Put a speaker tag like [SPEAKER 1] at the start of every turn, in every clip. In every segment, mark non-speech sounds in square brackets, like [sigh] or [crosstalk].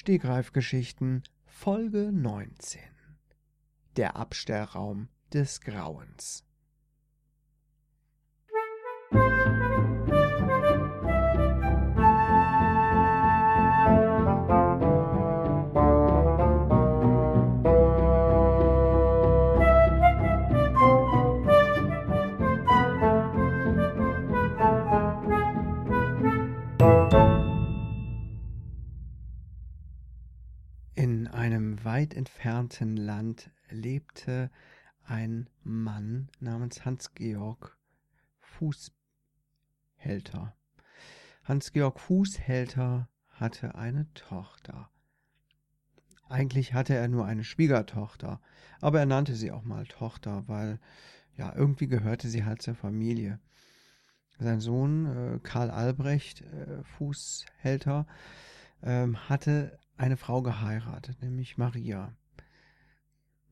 [SPEAKER 1] Stegreifgeschichten Folge 19 Der Abstellraum des Grauens weit entfernten Land lebte ein Mann namens Hans-Georg Fußhälter. Hans-Georg Fußhälter hatte eine Tochter. Eigentlich hatte er nur eine Schwiegertochter, aber er nannte sie auch mal Tochter, weil ja irgendwie gehörte sie halt zur Familie. Sein Sohn äh, Karl Albrecht äh, Fußhälter ähm, hatte eine Frau geheiratet, nämlich Maria.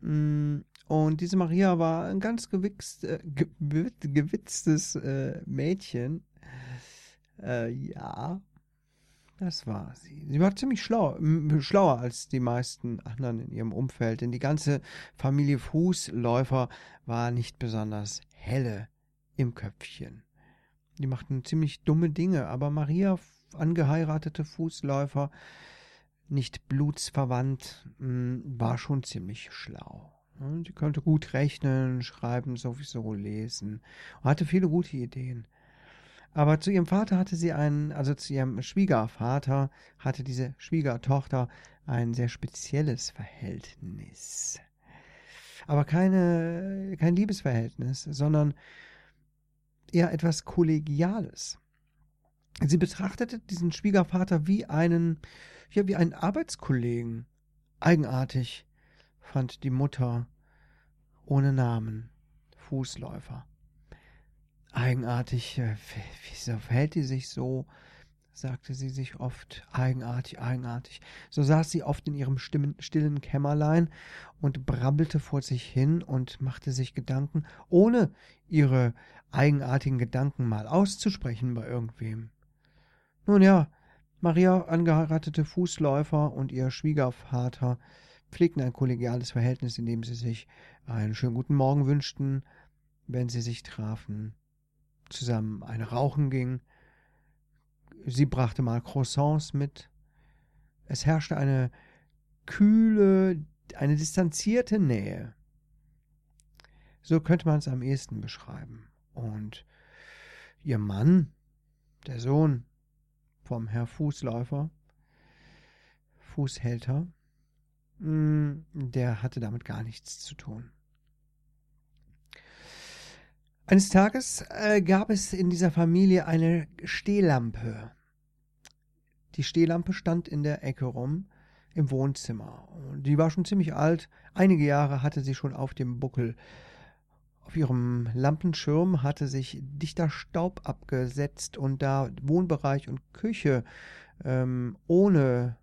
[SPEAKER 1] Mm, und diese Maria war ein ganz gewichst, äh, gewitztes äh, Mädchen. Äh, ja, das war sie. Sie war ziemlich schlau, schlauer als die meisten anderen in ihrem Umfeld, denn die ganze Familie Fußläufer war nicht besonders helle im Köpfchen. Die machten ziemlich dumme Dinge, aber Maria, angeheiratete Fußläufer, nicht blutsverwandt, hm, war schon ziemlich schlau. Sie konnte gut rechnen, schreiben, sowieso lesen, hatte viele gute Ideen. Aber zu ihrem Vater hatte sie einen, also zu ihrem Schwiegervater hatte diese Schwiegertochter ein sehr spezielles Verhältnis. Aber keine, kein Liebesverhältnis, sondern eher etwas Kollegiales. Sie betrachtete diesen Schwiegervater wie einen, ja, wie einen Arbeitskollegen. Eigenartig, fand die Mutter ohne Namen, Fußläufer. Eigenartig, äh, wieso verhält die sich so? sagte sie sich oft, eigenartig, eigenartig. So saß sie oft in ihrem stillen Kämmerlein und brabbelte vor sich hin und machte sich Gedanken, ohne ihre eigenartigen Gedanken mal auszusprechen bei irgendwem. Nun ja, Maria, angeheiratete Fußläufer und ihr Schwiegervater pflegten ein kollegiales Verhältnis, in dem sie sich einen schönen guten Morgen wünschten, wenn sie sich trafen, zusammen eine Rauchen ging. Sie brachte mal Croissants mit. Es herrschte eine kühle, eine distanzierte Nähe. So könnte man es am ehesten beschreiben. Und ihr Mann, der Sohn, vom Herr Fußläufer, Fußhälter, hm, der hatte damit gar nichts zu tun. Eines Tages äh, gab es in dieser Familie eine Stehlampe. Die Stehlampe stand in der Ecke rum im Wohnzimmer. Die war schon ziemlich alt. Einige Jahre hatte sie schon auf dem Buckel. Auf ihrem Lampenschirm hatte sich dichter Staub abgesetzt und da Wohnbereich und Küche ähm, ohne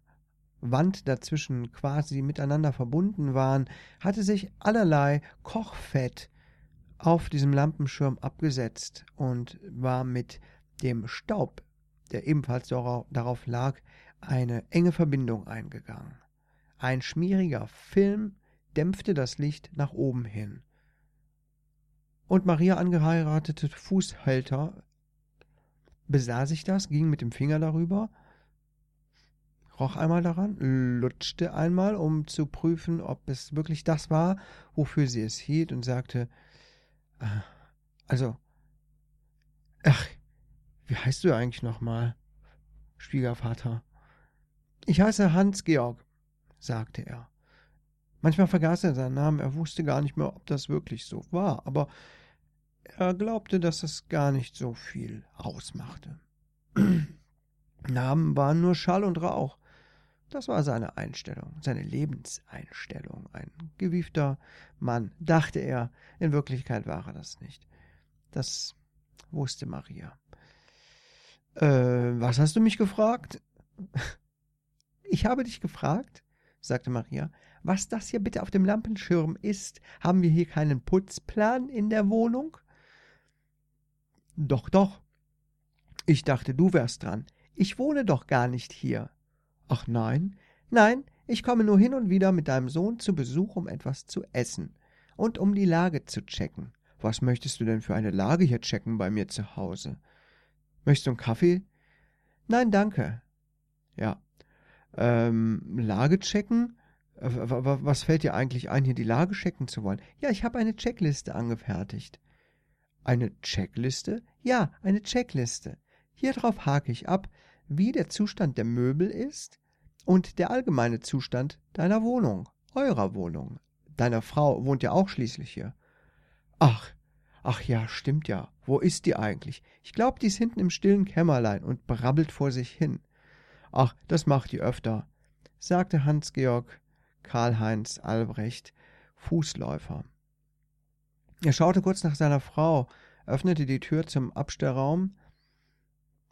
[SPEAKER 1] Wand dazwischen quasi miteinander verbunden waren, hatte sich allerlei Kochfett auf diesem Lampenschirm abgesetzt und war mit dem Staub, der ebenfalls darauf lag, eine enge Verbindung eingegangen. Ein schmieriger Film dämpfte das Licht nach oben hin und Maria angeheiratete Fußhalter besah sich das, ging mit dem Finger darüber, roch einmal daran, lutschte einmal, um zu prüfen, ob es wirklich das war, wofür sie es hielt, und sagte, ah, also, ach, wie heißt du eigentlich nochmal, Schwiegervater? Ich heiße Hans Georg, sagte er. Manchmal vergaß er seinen Namen, er wusste gar nicht mehr, ob das wirklich so war, aber er glaubte, dass es gar nicht so viel ausmachte. [clears throat] Namen waren nur Schall und Rauch. Das war seine Einstellung, seine Lebenseinstellung. Ein gewiefter Mann, dachte er. In Wirklichkeit war er das nicht. Das wusste Maria. Äh, was hast du mich gefragt? [laughs] Ich habe dich gefragt, sagte Maria, was das hier bitte auf dem Lampenschirm ist. Haben wir hier keinen Putzplan in der Wohnung? Doch, doch. Ich dachte, du wärst dran. Ich wohne doch gar nicht hier. Ach nein? Nein, ich komme nur hin und wieder mit deinem Sohn zu Besuch, um etwas zu essen und um die Lage zu checken. Was möchtest du denn für eine Lage hier checken bei mir zu Hause? Möchtest du einen Kaffee? Nein, danke. Ja. Ähm, Lage checken? Äh, was fällt dir eigentlich ein, hier die Lage checken zu wollen? Ja, ich habe eine Checkliste angefertigt. Eine Checkliste? Ja, eine Checkliste. Hier drauf hake ich ab, wie der Zustand der Möbel ist und der allgemeine Zustand deiner Wohnung, eurer Wohnung. Deiner Frau wohnt ja auch schließlich hier. Ach, ach ja, stimmt ja. Wo ist die eigentlich? Ich glaube, die ist hinten im stillen Kämmerlein und brabbelt vor sich hin. Ach, das macht die öfter, sagte Hans-Georg Karl-Heinz Albrecht, Fußläufer. Er schaute kurz nach seiner Frau, öffnete die Tür zum Abstellraum.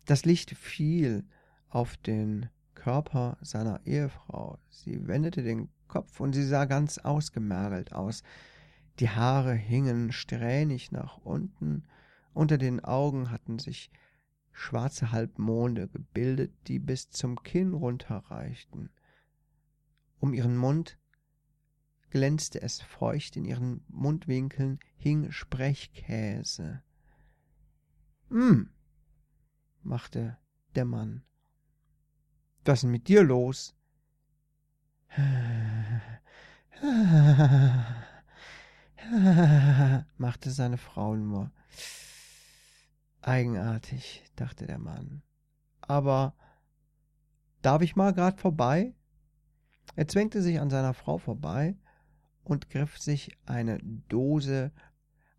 [SPEAKER 1] Das Licht fiel auf den Körper seiner Ehefrau. Sie wendete den Kopf und sie sah ganz ausgemergelt aus. Die Haare hingen strähnig nach unten, unter den Augen hatten sich schwarze Halbmonde gebildet, die bis zum Kinn runterreichten. Um ihren Mund glänzte es feucht, in ihren Mundwinkeln hing Sprechkäse. Hm, machte der Mann. Was ist denn mit dir los? [laughs] machte seine Frau nur. Eigenartig, dachte der Mann. Aber darf ich mal grad vorbei? Er zwängte sich an seiner Frau vorbei und griff sich eine Dose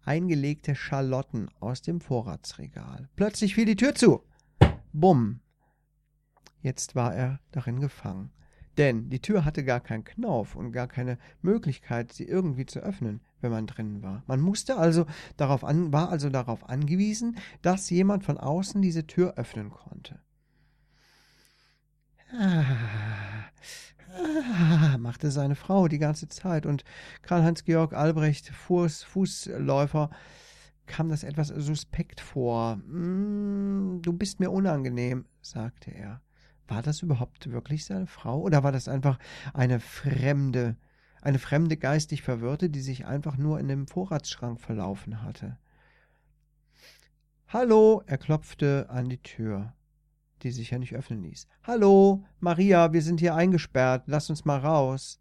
[SPEAKER 1] eingelegte Schalotten aus dem Vorratsregal. Plötzlich fiel die Tür zu. Bumm. Jetzt war er darin gefangen. Denn die Tür hatte gar keinen Knauf und gar keine Möglichkeit, sie irgendwie zu öffnen, wenn man drinnen war. Man musste also darauf an, war also darauf angewiesen, dass jemand von außen diese Tür öffnen konnte. Ah, ah, machte seine Frau die ganze Zeit und Karl-Heinz Georg Albrecht, Fuß, Fußläufer, kam das etwas suspekt vor. Mm, du bist mir unangenehm, sagte er. War das überhaupt wirklich seine Frau oder war das einfach eine fremde, eine fremde geistig Verwirrte, die sich einfach nur in dem Vorratsschrank verlaufen hatte? Hallo, er klopfte an die Tür, die sich ja nicht öffnen ließ. Hallo, Maria, wir sind hier eingesperrt, lass uns mal raus.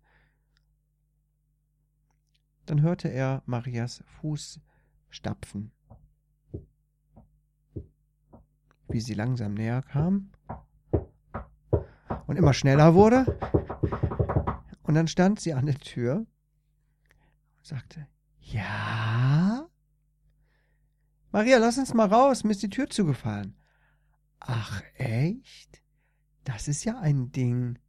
[SPEAKER 1] Dann hörte er Marias Fuß stapfen, wie sie langsam näher kam und immer schneller wurde. Und dann stand sie an der Tür und sagte, ja? Maria, lass uns mal raus, mir ist die Tür zugefallen. Ach, echt? Das ist ja ein Ding.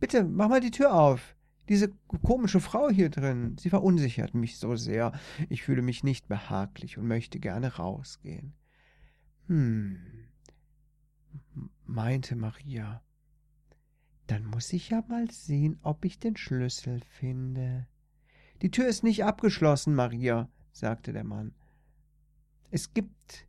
[SPEAKER 1] Bitte, mach mal die Tür auf. Diese komische Frau hier drin, sie verunsichert mich so sehr. Ich fühle mich nicht behaglich und möchte gerne rausgehen. Hm, meinte Maria. Dann muss ich ja mal sehen, ob ich den Schlüssel finde. Die Tür ist nicht abgeschlossen, Maria, sagte der Mann. Es gibt.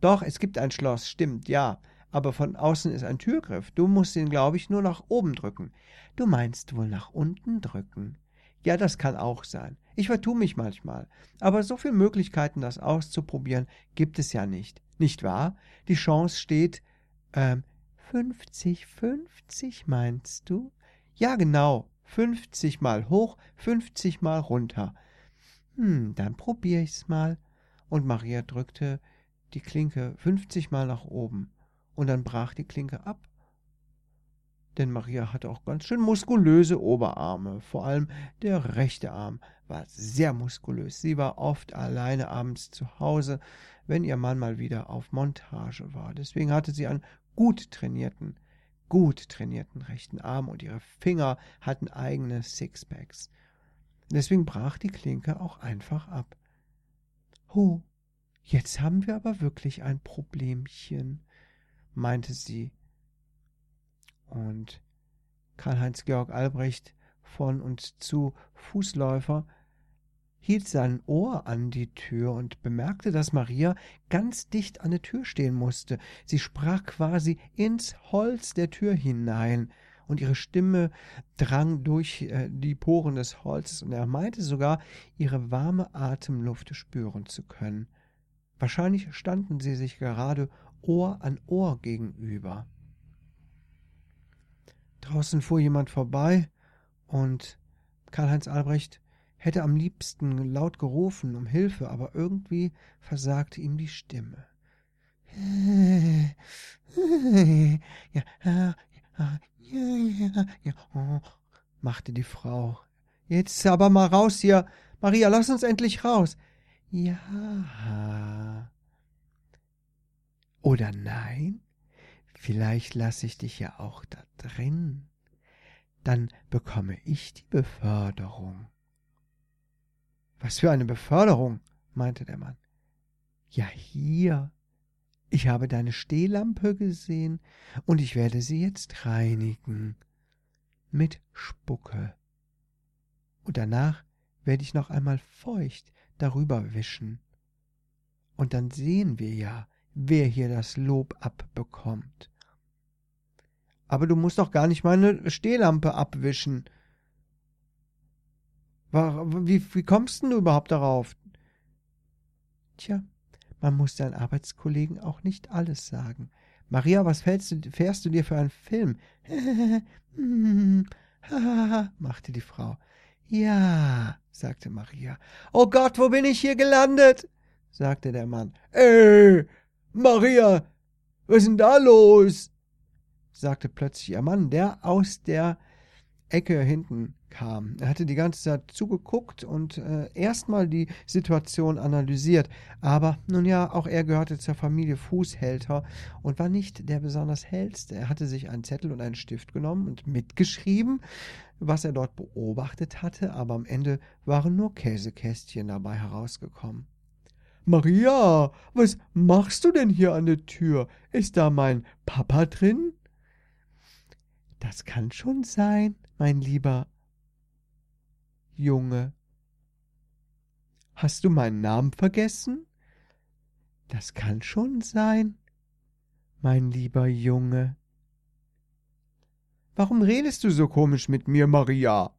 [SPEAKER 1] Doch, es gibt ein Schloss, stimmt, ja, aber von außen ist ein Türgriff. Du musst ihn, glaube ich, nur nach oben drücken. Du meinst wohl nach unten drücken? Ja, das kann auch sein. Ich vertue mich manchmal. Aber so viele Möglichkeiten, das auszuprobieren, gibt es ja nicht. Nicht wahr? Die Chance steht, ähm, 50, 50 meinst du? Ja, genau. 50 mal hoch, 50 mal runter. Hm, dann probier ich's mal. Und Maria drückte die Klinke 50 mal nach oben. Und dann brach die Klinke ab. Denn Maria hatte auch ganz schön muskulöse Oberarme. Vor allem der rechte Arm war sehr muskulös. Sie war oft alleine abends zu Hause, wenn ihr Mann mal wieder auf Montage war. Deswegen hatte sie einen gut trainierten, gut trainierten rechten Arm und ihre Finger hatten eigene Sixpacks. Deswegen brach die Klinke auch einfach ab. Ho, jetzt haben wir aber wirklich ein Problemchen, meinte sie. Und Karl-Heinz Georg Albrecht von und zu Fußläufer hielt sein Ohr an die Tür und bemerkte, dass Maria ganz dicht an der Tür stehen musste. Sie sprach quasi ins Holz der Tür hinein, und ihre Stimme drang durch äh, die Poren des Holzes, und er meinte sogar, ihre warme Atemluft spüren zu können. Wahrscheinlich standen sie sich gerade Ohr an Ohr gegenüber. Draußen fuhr jemand vorbei, und Karl-Heinz Albrecht hätte am liebsten laut gerufen um Hilfe, aber irgendwie versagte ihm die Stimme. Ja, ja, ja, ja, ja, oh, machte die Frau. Jetzt aber mal raus hier. Maria, lass uns endlich raus. Ja. Oder nein? Vielleicht lasse ich dich ja auch da drin. Dann bekomme ich die Beförderung. Was für eine Beförderung? meinte der Mann. Ja, hier. Ich habe deine Stehlampe gesehen und ich werde sie jetzt reinigen. Mit Spucke. Und danach werde ich noch einmal feucht darüber wischen. Und dann sehen wir ja, wer hier das Lob abbekommt. Aber du musst doch gar nicht meine Stehlampe abwischen, wie, wie kommst denn du überhaupt darauf? Tja, man muss deinen Arbeitskollegen auch nicht alles sagen. Maria, was fährst du, fährst du dir für einen Film? [laughs] machte die Frau. Ja, sagte Maria. Oh Gott, wo bin ich hier gelandet? sagte der Mann. Ey, Maria, was ist denn da los? sagte plötzlich ihr Mann, der aus der Ecke hinten kam. Er hatte die ganze Zeit zugeguckt und äh, erstmal die Situation analysiert. Aber nun ja, auch er gehörte zur Familie Fußhälter und war nicht der besonders hellste. Er hatte sich einen Zettel und einen Stift genommen und mitgeschrieben, was er dort beobachtet hatte, aber am Ende waren nur Käsekästchen dabei herausgekommen. Maria, was machst du denn hier an der Tür? Ist da mein Papa drin? Das kann schon sein, mein lieber Junge. Hast du meinen Namen vergessen? Das kann schon sein, mein lieber Junge. Warum redest du so komisch mit mir, Maria?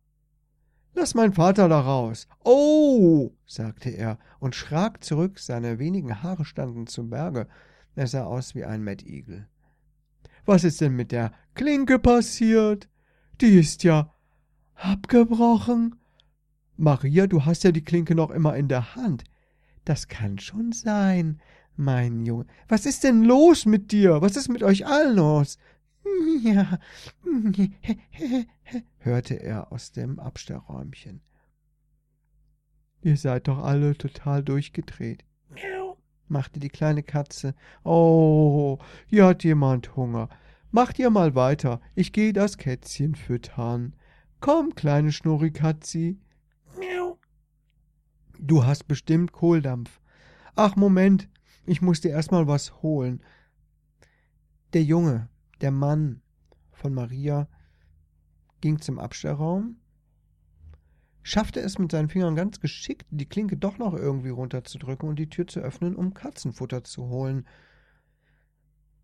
[SPEAKER 1] Lass mein Vater da raus. Oh, sagte er und schrak zurück, seine wenigen Haare standen zum Berge. Er sah aus wie ein Mettigel. Was ist denn mit der Klinke passiert? Die ist ja abgebrochen. Maria, du hast ja die Klinke noch immer in der Hand. Das kann schon sein, mein Junge. Was ist denn los mit dir? Was ist mit euch allen los? Ja, [laughs] hörte er aus dem Abstellräumchen. Ihr seid doch alle total durchgedreht. machte die kleine Katze. Oh, hier hat jemand Hunger. Macht ihr mal weiter, ich geh das Kätzchen füttern. Komm, kleine Schnurrikatzi. Du hast bestimmt Kohldampf. Ach, Moment, ich muss dir erstmal was holen. Der Junge, der Mann von Maria, ging zum Abstellraum, schaffte es mit seinen Fingern ganz geschickt, die Klinke doch noch irgendwie runterzudrücken und die Tür zu öffnen, um Katzenfutter zu holen.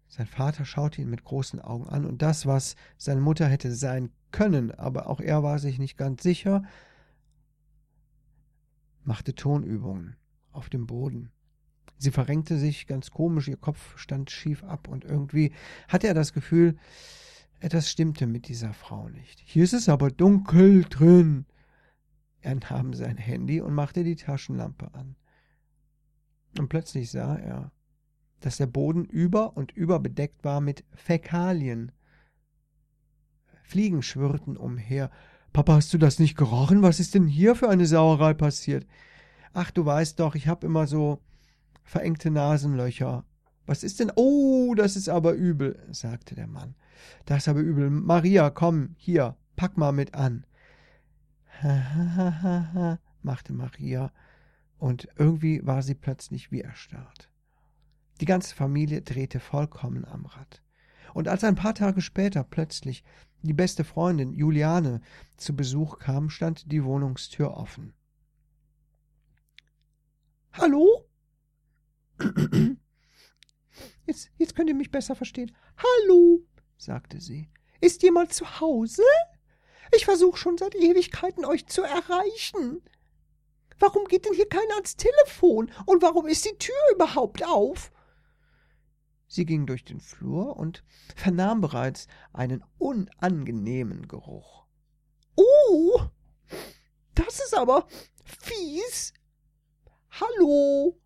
[SPEAKER 1] Sein Vater schaute ihn mit großen Augen an, und das, was seine Mutter hätte sein können, aber auch er war sich nicht ganz sicher, machte Tonübungen auf dem Boden. Sie verrenkte sich ganz komisch, ihr Kopf stand schief ab und irgendwie hatte er das Gefühl, etwas stimmte mit dieser Frau nicht. Hier ist es aber dunkel drin. Er nahm sein Handy und machte die Taschenlampe an. Und plötzlich sah er, dass der Boden über und über bedeckt war mit Fäkalien. Fliegen schwirrten umher, Papa, hast du das nicht gerochen? Was ist denn hier für eine Sauerei passiert? Ach, du weißt doch, ich hab immer so verengte Nasenlöcher. Was ist denn? Oh, das ist aber übel, sagte der Mann. Das ist aber übel. Maria, komm, hier, pack mal mit an. Ha, ha, ha, ha, ha, machte Maria, und irgendwie war sie plötzlich wie erstarrt. Die ganze Familie drehte vollkommen am Rad. Und als ein paar Tage später plötzlich die beste Freundin Juliane zu Besuch kam, stand die Wohnungstür offen. Hallo? [clears throat] Jetzt, jetzt könnt ihr mich besser verstehen. Hallo, sagte sie. Ist jemand zu Hause? Ich versuche schon seit Ewigkeiten, euch zu erreichen. Warum geht denn hier keiner ans Telefon? Und warum ist die Tür überhaupt auf? Sie ging durch den Flur und vernahm bereits einen unangenehmen Geruch. Oh, das ist aber fies. Hallo,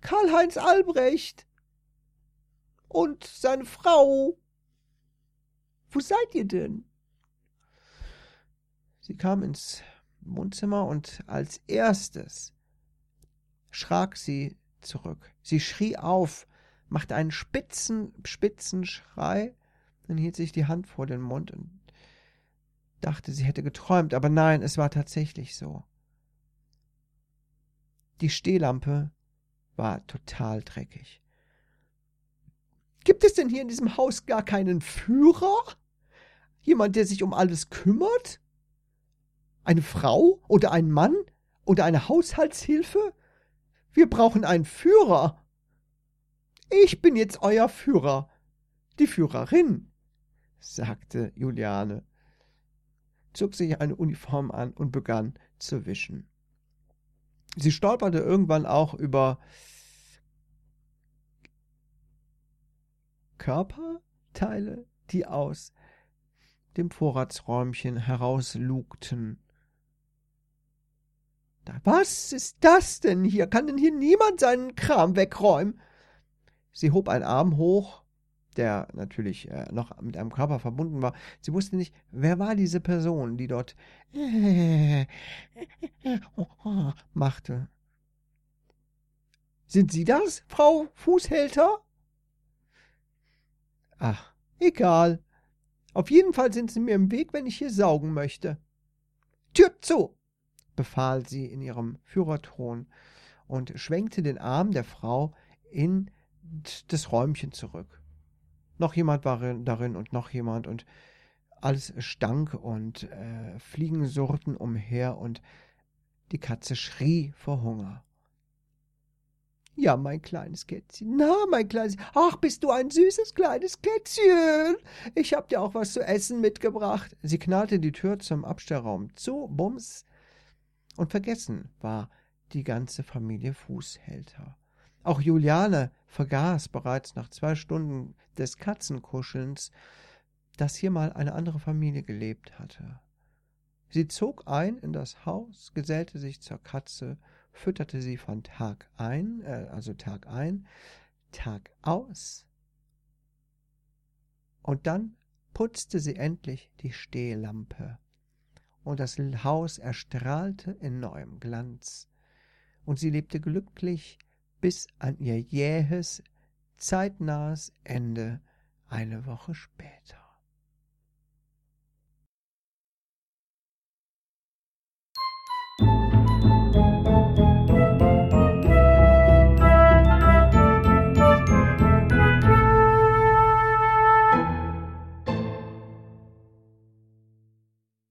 [SPEAKER 1] Karl-Heinz Albrecht und seine Frau. Wo seid ihr denn? Sie kam ins Wohnzimmer und als erstes schrak sie zurück. Sie schrie auf, machte einen spitzen, spitzen Schrei, dann hielt sich die Hand vor den Mund und dachte, sie hätte geträumt, aber nein, es war tatsächlich so. Die Stehlampe war total dreckig. Gibt es denn hier in diesem Haus gar keinen Führer? Jemand, der sich um alles kümmert? Eine Frau oder ein Mann oder eine Haushaltshilfe? Wir brauchen einen Führer. Ich bin jetzt euer Führer. Die Führerin, sagte Juliane, zog sich eine Uniform an und begann zu wischen. Sie stolperte irgendwann auch über Körperteile, die aus dem Vorratsräumchen herauslugten. Was ist das denn hier? Kann denn hier niemand seinen Kram wegräumen? Sie hob einen Arm hoch, der natürlich äh, noch mit einem Körper verbunden war. Sie wusste nicht, wer war diese Person, die dort machte. Sind Sie das, Frau Fußhälter? Ach, egal. Auf jeden Fall sind Sie mir im Weg, wenn ich hier saugen möchte. Tür zu, befahl sie in ihrem Führerton und schwenkte den Arm der Frau in das Räumchen zurück. Noch jemand war darin und noch jemand und alles stank und äh, Fliegen surrten umher und die Katze schrie vor Hunger. Ja, mein kleines Kätzchen. Na, mein kleines. Ach, bist du ein süßes kleines Kätzchen. Ich hab dir auch was zu essen mitgebracht. Sie knallte die Tür zum Abstellraum zu, bums. Und vergessen war die ganze Familie Fußhälter. Auch Juliane vergaß bereits nach zwei Stunden des Katzenkuschelns, dass hier mal eine andere Familie gelebt hatte. Sie zog ein in das Haus, gesellte sich zur Katze fütterte sie von Tag ein, äh, also Tag ein, Tag aus. Und dann putzte sie endlich die Stehlampe, und das Haus erstrahlte in neuem Glanz, und sie lebte glücklich bis an ihr jähes, zeitnahes Ende eine Woche später.